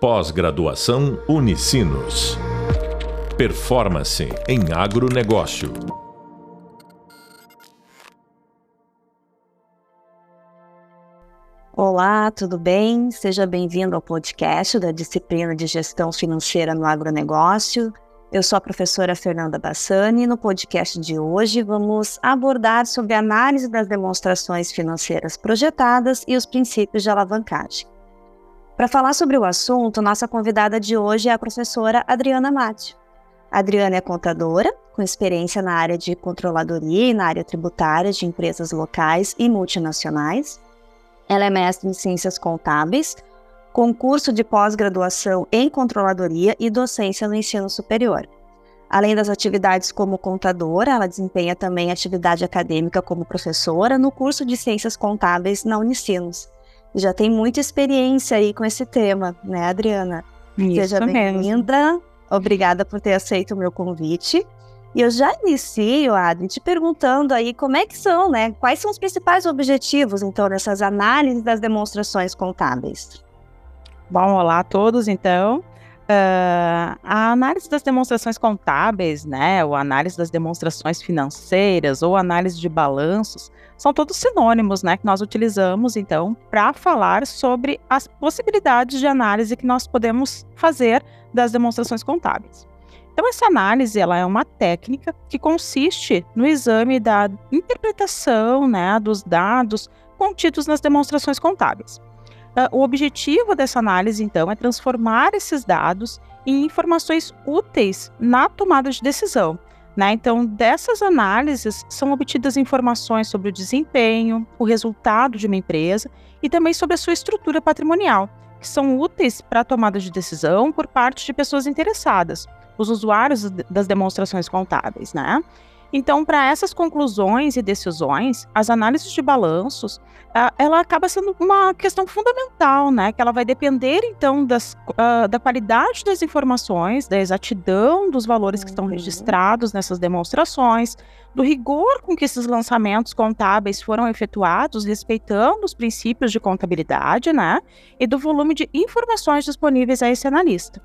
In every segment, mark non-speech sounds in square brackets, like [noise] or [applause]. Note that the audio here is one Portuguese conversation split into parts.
Pós-graduação Unicinos. Performance em agronegócio. Olá, tudo bem? Seja bem-vindo ao podcast da disciplina de Gestão Financeira no Agronegócio. Eu sou a professora Fernanda Bassani e no podcast de hoje vamos abordar sobre a análise das demonstrações financeiras projetadas e os princípios de alavancagem. Para falar sobre o assunto, nossa convidada de hoje é a professora Adriana Mate. A Adriana é contadora, com experiência na área de controladoria e na área tributária de empresas locais e multinacionais. Ela é mestre em ciências contábeis, com curso de pós-graduação em controladoria e docência no ensino superior. Além das atividades como contadora, ela desempenha também atividade acadêmica como professora no curso de Ciências Contábeis na Unicinos já tem muita experiência aí com esse tema, né, Adriana? Isso Seja bem-vinda. Obrigada por ter aceito o meu convite. E eu já inicio, Adri, te perguntando aí como é que são, né? Quais são os principais objetivos, então, dessas análises das demonstrações contábeis? Bom, olá a todos, então. Uh, a análise das demonstrações contábeis, né, ou análise das demonstrações financeiras, ou análise de balanços, são todos sinônimos, né, que nós utilizamos, então, para falar sobre as possibilidades de análise que nós podemos fazer das demonstrações contábeis. Então, essa análise, ela é uma técnica que consiste no exame da interpretação, né, dos dados contidos nas demonstrações contábeis. Uh, o objetivo dessa análise, então, é transformar esses dados em informações úteis na tomada de decisão. Né? Então, dessas análises são obtidas informações sobre o desempenho, o resultado de uma empresa e também sobre a sua estrutura patrimonial, que são úteis para a tomada de decisão por parte de pessoas interessadas, os usuários das demonstrações contábeis. Né? Então, para essas conclusões e decisões, as análises de balanços, ela acaba sendo uma questão fundamental, né? Que ela vai depender, então, das, uh, da qualidade das informações, da exatidão dos valores que estão uhum. registrados nessas demonstrações, do rigor com que esses lançamentos contábeis foram efetuados, respeitando os princípios de contabilidade, né? E do volume de informações disponíveis a esse analista.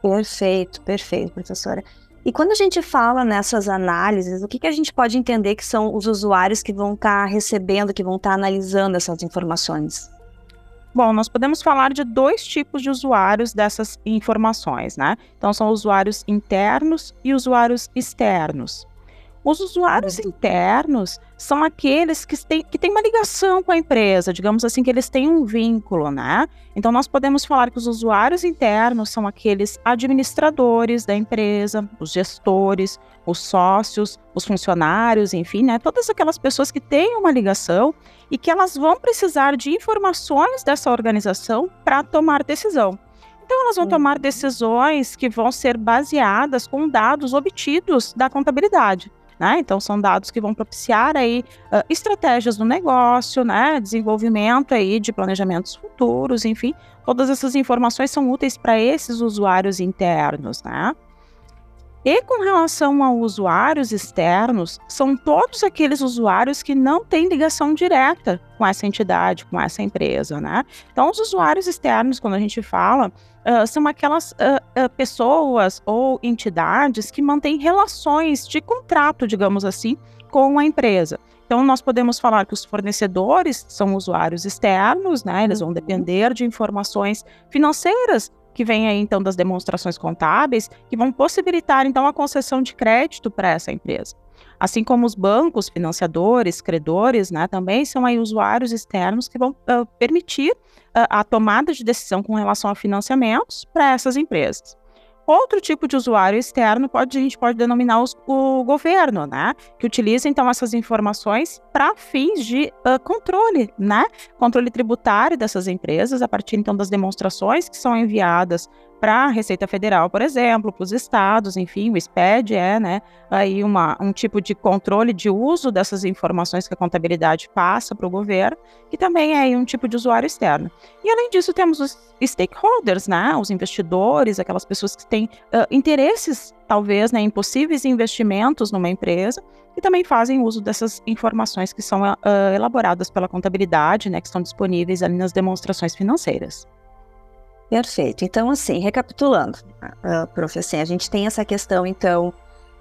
Perfeito, perfeito, professora. E quando a gente fala nessas análises, o que, que a gente pode entender que são os usuários que vão estar tá recebendo, que vão estar tá analisando essas informações? Bom, nós podemos falar de dois tipos de usuários dessas informações, né? Então, são usuários internos e usuários externos. Os usuários internos são aqueles que têm, que têm uma ligação com a empresa, digamos assim, que eles têm um vínculo, né? Então, nós podemos falar que os usuários internos são aqueles administradores da empresa, os gestores, os sócios, os funcionários, enfim, né? Todas aquelas pessoas que têm uma ligação e que elas vão precisar de informações dessa organização para tomar decisão. Então, elas vão tomar uhum. decisões que vão ser baseadas com dados obtidos da contabilidade. Né? Então, são dados que vão propiciar aí uh, estratégias do negócio, né? desenvolvimento aí de planejamentos futuros, enfim, todas essas informações são úteis para esses usuários internos, né? E com relação a usuários externos, são todos aqueles usuários que não têm ligação direta com essa entidade, com essa empresa, né? Então, os usuários externos, quando a gente fala, uh, são aquelas uh, uh, pessoas ou entidades que mantêm relações de contrato, digamos assim, com a empresa. Então, nós podemos falar que os fornecedores são usuários externos, né? Eles vão uhum. depender de informações financeiras que vem aí então das demonstrações contábeis, que vão possibilitar então a concessão de crédito para essa empresa. Assim como os bancos, financiadores, credores, né, também são aí usuários externos que vão uh, permitir uh, a tomada de decisão com relação a financiamentos para essas empresas. Outro tipo de usuário externo pode, a gente pode denominar os, o governo, né? Que utiliza então essas informações para fins de uh, controle, né? Controle tributário dessas empresas, a partir então das demonstrações que são enviadas para a Receita Federal, por exemplo, para os estados, enfim, o SPED é, né, aí uma, um tipo de controle de uso dessas informações que a contabilidade passa para o governo, que também é um tipo de usuário externo. E além disso, temos os stakeholders, né, os investidores, aquelas pessoas que têm uh, interesses, talvez, né, em possíveis investimentos numa empresa, e também fazem uso dessas informações que são uh, elaboradas pela contabilidade, né, que estão disponíveis ali nas demonstrações financeiras. Perfeito. Então, assim, recapitulando, uh, prof, assim, a gente tem essa questão, então,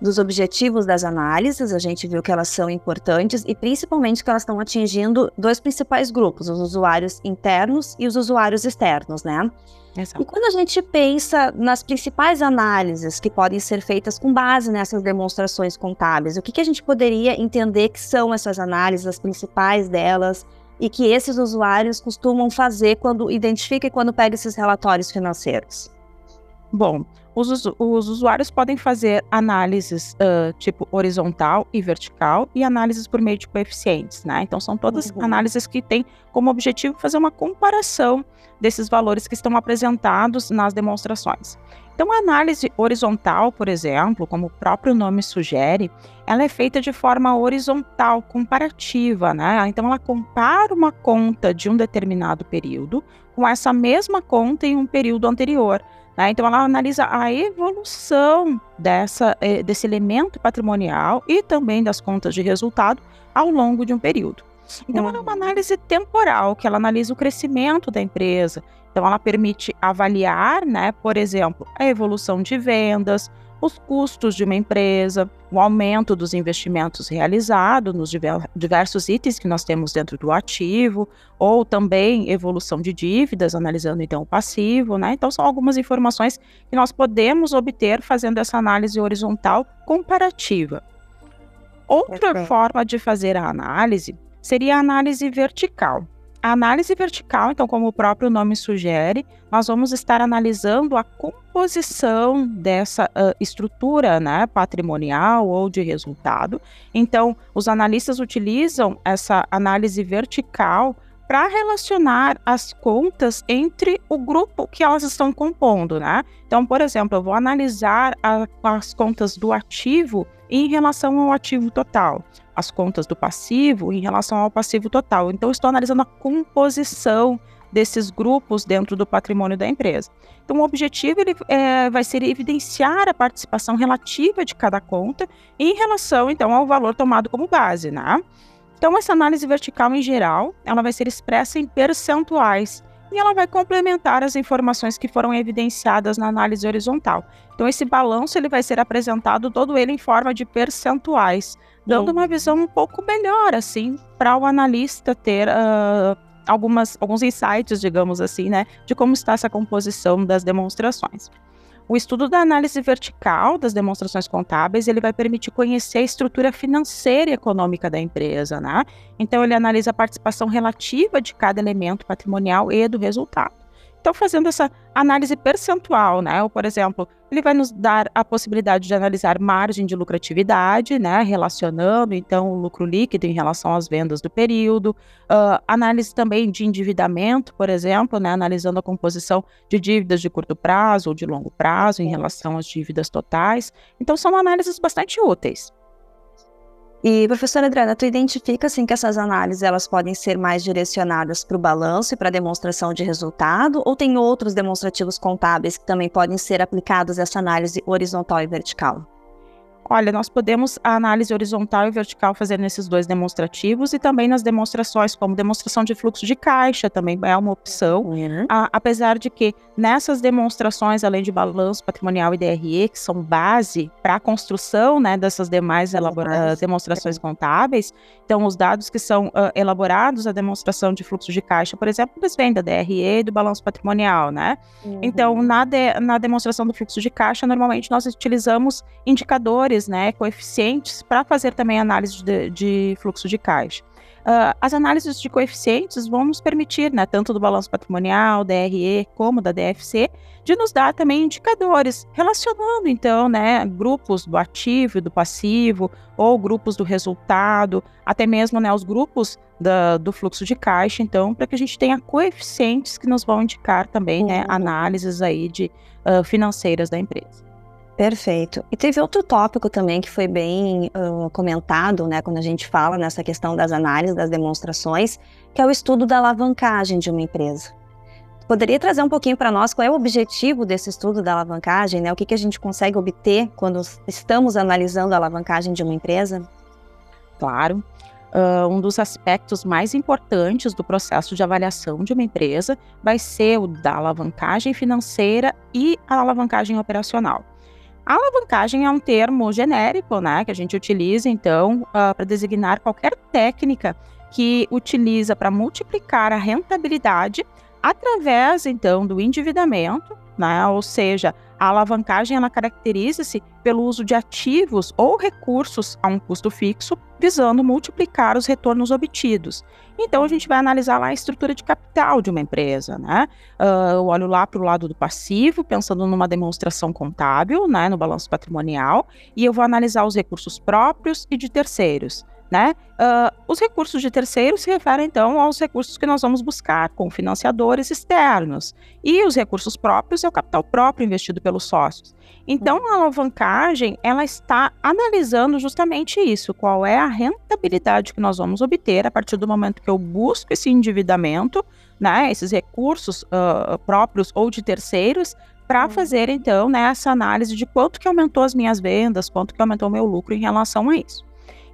dos objetivos das análises, a gente viu que elas são importantes e principalmente que elas estão atingindo dois principais grupos, os usuários internos e os usuários externos, né? Exato. E quando a gente pensa nas principais análises que podem ser feitas com base nessas demonstrações contábeis, o que, que a gente poderia entender que são essas análises, as principais delas, e que esses usuários costumam fazer quando identifica e quando pega esses relatórios financeiros? Bom, os, os usuários podem fazer análises uh, tipo horizontal e vertical e análises por meio de coeficientes, né? Então são todas uhum. análises que têm como objetivo fazer uma comparação desses valores que estão apresentados nas demonstrações. Então, a análise horizontal, por exemplo, como o próprio nome sugere, ela é feita de forma horizontal, comparativa, né? Então, ela compara uma conta de um determinado período com essa mesma conta em um período anterior. Né? Então, ela analisa a evolução dessa, eh, desse elemento patrimonial e também das contas de resultado ao longo de um período. Então, ela é uma uhum. análise temporal, que ela analisa o crescimento da empresa. Então, ela permite avaliar, né, por exemplo, a evolução de vendas, os custos de uma empresa, o aumento dos investimentos realizados nos diversos itens que nós temos dentro do ativo, ou também evolução de dívidas, analisando então o passivo, né? Então são algumas informações que nós podemos obter fazendo essa análise horizontal comparativa. Outra forma de fazer a análise seria a análise vertical. Análise vertical, então, como o próprio nome sugere, nós vamos estar analisando a composição dessa uh, estrutura né, patrimonial ou de resultado. Então, os analistas utilizam essa análise vertical para relacionar as contas entre o grupo que elas estão compondo, né? Então, por exemplo, eu vou analisar a, as contas do ativo em relação ao ativo total as contas do passivo em relação ao passivo total. Então, estou analisando a composição desses grupos dentro do patrimônio da empresa. Então, o objetivo ele, é, vai ser evidenciar a participação relativa de cada conta em relação, então, ao valor tomado como base, né? Então, essa análise vertical, em geral, ela vai ser expressa em percentuais e ela vai complementar as informações que foram evidenciadas na análise horizontal. Então, esse balanço ele vai ser apresentado todo ele em forma de percentuais, dando uma visão um pouco melhor, assim, para o analista ter uh, algumas, alguns insights, digamos assim, né, de como está essa composição das demonstrações. O estudo da análise vertical das demonstrações contábeis, ele vai permitir conhecer a estrutura financeira e econômica da empresa, né? Então ele analisa a participação relativa de cada elemento patrimonial e do resultado estão fazendo essa análise percentual, né? Ou, por exemplo, ele vai nos dar a possibilidade de analisar margem de lucratividade, né? Relacionando, então, o lucro líquido em relação às vendas do período. Uh, análise também de endividamento, por exemplo, né? Analisando a composição de dívidas de curto prazo ou de longo prazo em relação às dívidas totais. Então, são análises bastante úteis. E, professora Adriana, tu identifica assim que essas análises elas podem ser mais direcionadas para o balanço e para a demonstração de resultado, ou tem outros demonstrativos contábeis que também podem ser aplicados essa análise horizontal e vertical? Olha, nós podemos a análise horizontal e vertical fazer nesses dois demonstrativos e também nas demonstrações, como demonstração de fluxo de caixa, também é uma opção. Uhum. A, apesar de que nessas demonstrações, além de balanço patrimonial e DRE, que são base para a construção né, dessas demais uh, demonstrações contábeis, então os dados que são uh, elaborados, a demonstração de fluxo de caixa, por exemplo, eles vêm da DRE e do balanço patrimonial, né? Uhum. Então, na, de, na demonstração do fluxo de caixa, normalmente nós utilizamos indicadores fatores, né, coeficientes, para fazer também análise de, de fluxo de caixa. Uh, as análises de coeficientes vão nos permitir, né, tanto do balanço patrimonial, DRE, como da DFC, de nos dar também indicadores, relacionando, então, né, grupos do ativo e do passivo, ou grupos do resultado, até mesmo, né, os grupos da, do fluxo de caixa, então, para que a gente tenha coeficientes que nos vão indicar também, né, uhum. análises aí de uh, financeiras da empresa. Perfeito. E teve outro tópico também que foi bem uh, comentado, né, quando a gente fala nessa questão das análises, das demonstrações, que é o estudo da alavancagem de uma empresa. Poderia trazer um pouquinho para nós qual é o objetivo desse estudo da alavancagem, né? O que, que a gente consegue obter quando estamos analisando a alavancagem de uma empresa? Claro. uh, um dos aspectos mais importantes do processo de avaliação de uma empresa vai ser o da alavancagem financeira e a alavancagem operacional. Alavancagem é um termo genérico, né, que a gente utiliza então uh, para designar qualquer técnica que utiliza para multiplicar a rentabilidade através então do endividamento, né? Ou seja, a alavancagem ela caracteriza-se pelo uso de ativos ou recursos a um custo fixo, visando multiplicar os retornos obtidos. Então a gente vai analisar lá a estrutura de capital de uma empresa, né? Uh, eu olho lá para o lado do passivo, pensando numa demonstração contábil, né, no balanço patrimonial, e eu vou analisar os recursos próprios e de terceiros. Né? Uh, os recursos de terceiros se referem, então, aos recursos que nós vamos buscar com financiadores externos. E os recursos próprios é o capital próprio investido pelos sócios. Então, a alavancagem, ela está analisando justamente isso, qual é a rentabilidade que nós vamos obter a partir do momento que eu busco esse endividamento, né, esses recursos uh, próprios ou de terceiros, para fazer, então, né, essa análise de quanto que aumentou as minhas vendas, quanto que aumentou o meu lucro em relação a isso.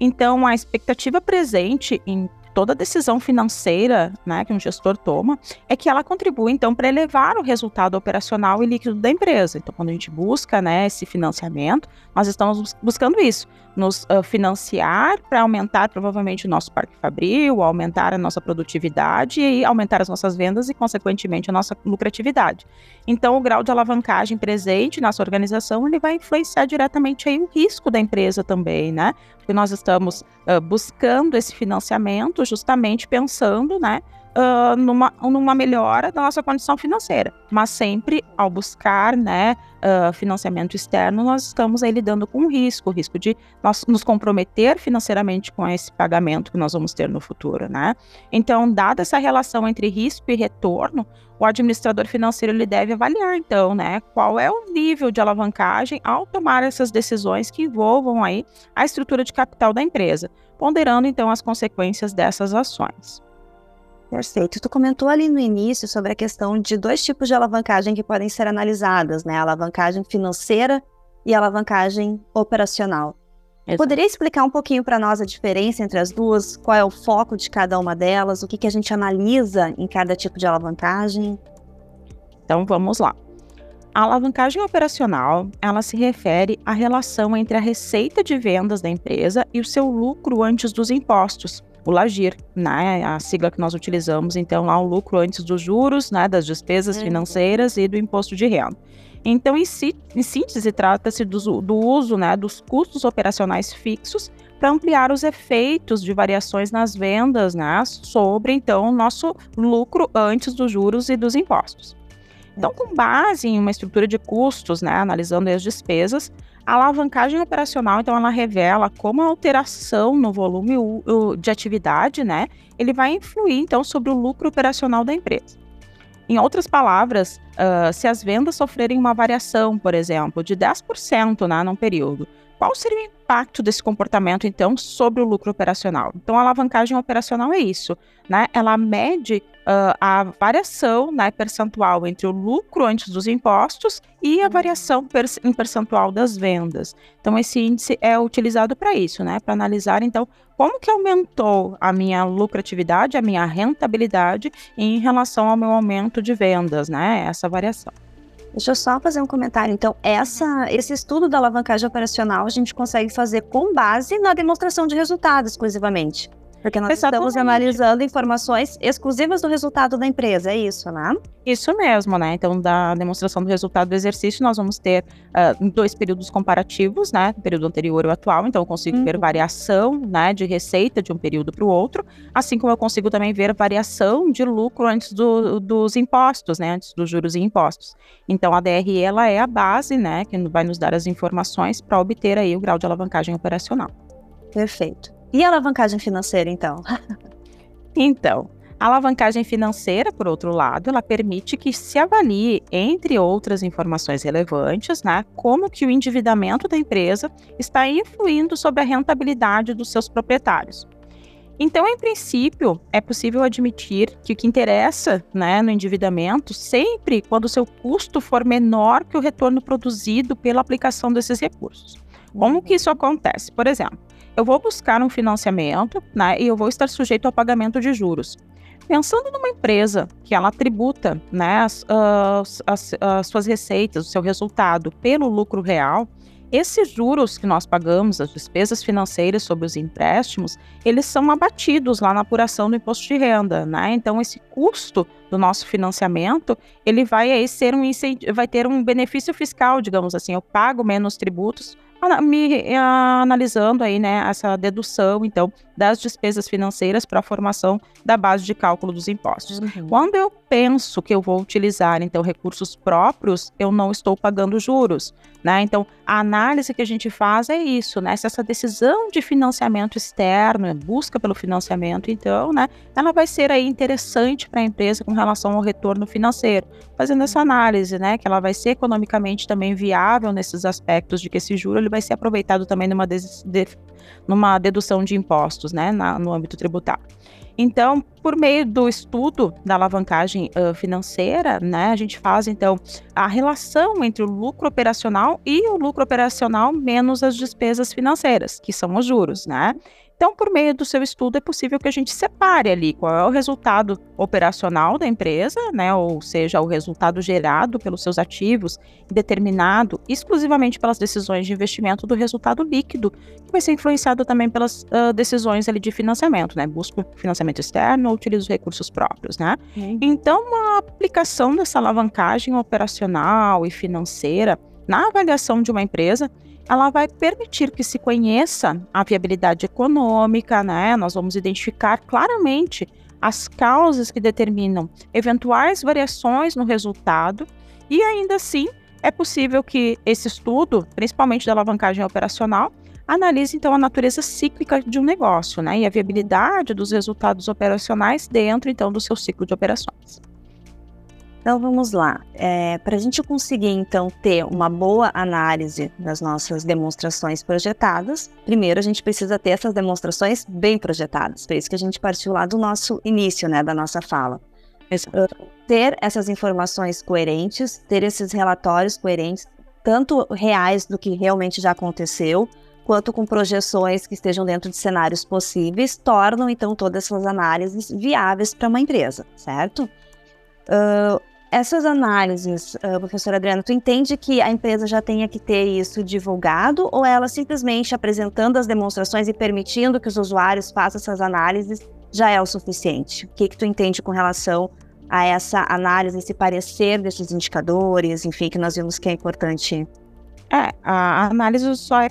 Então, a expectativa presente em toda decisão financeira né, que um gestor toma é que ela contribui, então, para elevar o resultado operacional e líquido da empresa. Então, quando a gente busca né, esse financiamento, nós estamos buscando isso, nos uh, financiar para aumentar provavelmente o nosso parque fabril, aumentar a nossa produtividade e aumentar as nossas vendas e, consequentemente, a nossa lucratividade. Então, o grau de alavancagem presente nessa organização ele vai influenciar diretamente aí o risco da empresa também, né? Nós estamos uh, buscando esse financiamento justamente pensando, né? Uh, numa, numa melhora da nossa condição financeira. Mas sempre ao buscar né, uh, financiamento externo, nós estamos aí lidando com o risco, o risco de nós nos comprometer financeiramente com esse pagamento que nós vamos ter no futuro. Né? Então, dada essa relação entre risco e retorno, o administrador financeiro ele deve avaliar, então, né, qual é o nível de alavancagem ao tomar essas decisões que envolvam aí a estrutura de capital da empresa, ponderando então as consequências dessas ações. Perfeito. Tu comentou ali no início sobre a questão de dois tipos de alavancagem que podem ser analisadas, né? A alavancagem financeira e a alavancagem operacional. Exato. Poderia explicar um pouquinho para nós a diferença entre as duas? Qual é o foco de cada uma delas? O que, que a gente analisa em cada tipo de alavancagem? Então vamos lá. A alavancagem operacional, ela se refere à relação entre a receita de vendas da empresa e o seu lucro antes dos impostos, o LAGIR, né, a sigla que nós utilizamos, então lá o lucro antes dos juros, né, das despesas uhum. financeiras e do imposto de renda. Então, em, si, em síntese, trata-se do, do, uso né, dos custos operacionais fixos para ampliar os efeitos de variações nas vendas né, sobre, então, o nosso lucro antes dos juros e dos impostos. Então, com base em uma estrutura de custos, né, analisando as despesas, a alavancagem operacional, então, ela revela como a alteração no volume de atividade, né, ele vai influir, então, sobre o lucro operacional da empresa. Em outras palavras, uh, se as vendas sofrerem uma variação, por exemplo, de 10% né, num período, qual seria o impacto desse comportamento, então, sobre o lucro operacional? Então, a alavancagem operacional é isso, né? Ela mede uh, a variação né, percentual entre o lucro antes dos impostos e a variação per em percentual das vendas. Então, esse índice é utilizado para isso, né? Para analisar, então, como que aumentou a minha lucratividade, a minha rentabilidade em relação ao meu aumento de vendas, né? Essa variação. Deixa eu só fazer um comentário. Então, essa, esse estudo da alavancagem operacional a gente consegue fazer com base na demonstração de resultados exclusivamente. Porque nós estamos analisando informações exclusivas do resultado da empresa, é isso, né? Isso mesmo, né? Então, da demonstração do resultado do exercício, nós vamos ter uh, dois períodos comparativos, né? O período anterior e o atual. Então, eu consigo uhum. ver variação né, de receita de um período para o outro, assim como eu consigo também ver variação de lucro antes do, dos impostos, né? Antes dos juros e impostos. Então, a DRE ela é a base, né? Que vai nos dar as informações para obter aí o grau de alavancagem operacional. Perfeito. E a alavancagem financeira, então? [laughs] então, a alavancagem financeira, por outro lado, ela permite que se avalie, entre outras informações relevantes, né, como que o endividamento da empresa está influindo sobre a rentabilidade dos seus proprietários. Então, em princípio, é possível admitir que o que interessa né, no endividamento sempre quando o seu custo for menor que o retorno produzido pela aplicação desses recursos. Como que isso acontece? Por exemplo, eu vou buscar um financiamento, né, e eu vou estar sujeito ao pagamento de juros. Pensando numa empresa que ela tributa né, as, as, as suas receitas, o seu resultado pelo lucro real, esses juros que nós pagamos, as despesas financeiras sobre os empréstimos, eles são abatidos lá na apuração do imposto de renda, né? Então esse custo do nosso financiamento, ele vai aí ser um vai ter um benefício fiscal, digamos assim, eu pago menos tributos me analisando aí, né, essa dedução, então, das despesas financeiras para a formação da base de cálculo dos impostos. Uhum. Quando eu penso que eu vou utilizar, então, recursos próprios, eu não estou pagando juros, né? Então, a análise que a gente faz é isso, né? Se essa decisão de financiamento externo, busca pelo financiamento, então, né, ela vai ser aí interessante para a empresa com relação ao retorno financeiro, fazendo essa análise, né, que ela vai ser economicamente também viável nesses aspectos de que esse juro ele vai ser aproveitado também numa, de, numa dedução de impostos, né, na, no âmbito tributário. Então, por meio do estudo da alavancagem uh, financeira, né, a gente faz então a relação entre o lucro operacional e o lucro operacional menos as despesas financeiras, que são os juros, né? Então, por meio do seu estudo, é possível que a gente separe ali qual é o resultado operacional da empresa, né, ou seja, o resultado gerado pelos seus ativos, determinado exclusivamente pelas decisões de investimento do resultado líquido, que vai ser influenciado também pelas uh, decisões ali de financiamento, né, busco financiamento externo ou utilizo recursos próprios, né. Então, a aplicação dessa alavancagem operacional e financeira na avaliação de uma empresa ela vai permitir que se conheça a viabilidade econômica, né? Nós vamos identificar claramente as causas que determinam eventuais variações no resultado e ainda assim é possível que esse estudo, principalmente da alavancagem operacional, analise então a natureza cíclica de um negócio, né, e a viabilidade dos resultados operacionais dentro então do seu ciclo de operações. Então vamos lá. É, Para a gente conseguir então ter uma boa análise das nossas demonstrações projetadas, primeiro a gente precisa ter essas demonstrações bem projetadas. Por isso que a gente partiu lá do nosso início, né, da nossa fala. Uh, ter essas informações coerentes, ter esses relatórios coerentes, tanto reais do que realmente já aconteceu, quanto com projeções que estejam dentro de cenários possíveis, tornam então todas essas análises viáveis para uma empresa, certo? Uh, essas análises, uh, professora Adriana, tu entende que a empresa já tenha que ter isso divulgado ou ela simplesmente apresentando as demonstrações e permitindo que os usuários façam essas análises já é o suficiente? O que, que tu entende com relação a essa análise, esse parecer desses indicadores, enfim, que nós vimos que é importante? É, a análise só é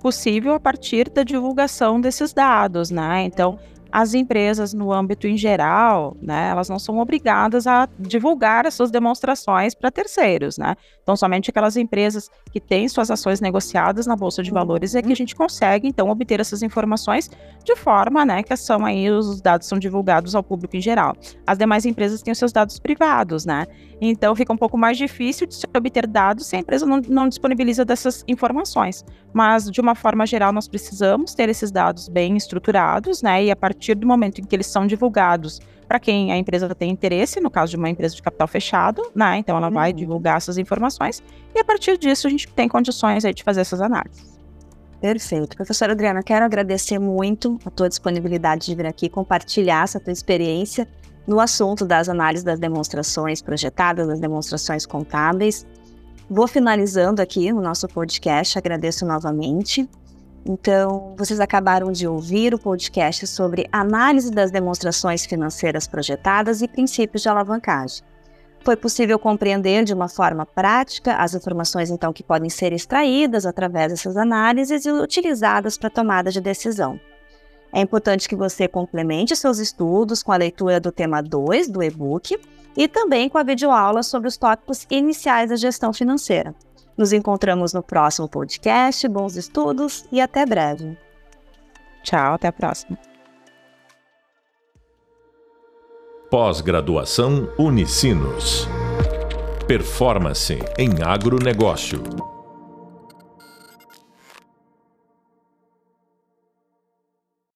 possível a partir da divulgação desses dados, né? Então, as empresas no âmbito em geral, né, elas não são obrigadas a divulgar as suas demonstrações para terceiros, né? Então, somente aquelas empresas que têm suas ações negociadas na bolsa de valores é que a gente consegue então obter essas informações de forma, né, que são aí os dados são divulgados ao público em geral. As demais empresas têm os seus dados privados, né? Então, fica um pouco mais difícil de se obter dados se a empresa não, não disponibiliza dessas informações. Mas, de uma forma geral, nós precisamos ter esses dados bem estruturados, né? E a partir do momento em que eles são divulgados para quem a empresa tem interesse, no caso de uma empresa de capital fechado, né? Então, ela vai uhum. divulgar essas informações e a partir disso a gente tem condições aí de fazer essas análises. Perfeito. Professora Adriana, quero agradecer muito a tua disponibilidade de vir aqui compartilhar essa tua experiência no assunto das análises das demonstrações projetadas, das demonstrações contábeis. Vou finalizando aqui o nosso podcast, agradeço novamente. Então, vocês acabaram de ouvir o podcast sobre análise das demonstrações financeiras projetadas e princípios de alavancagem. Foi possível compreender de uma forma prática as informações então que podem ser extraídas através dessas análises e utilizadas para tomada de decisão. É importante que você complemente seus estudos com a leitura do tema 2 do e-book e também com a videoaula sobre os tópicos iniciais da gestão financeira. Nos encontramos no próximo podcast. Bons estudos e até breve. Tchau, até a próxima. Pós-graduação Unicinos. Performance em agronegócio.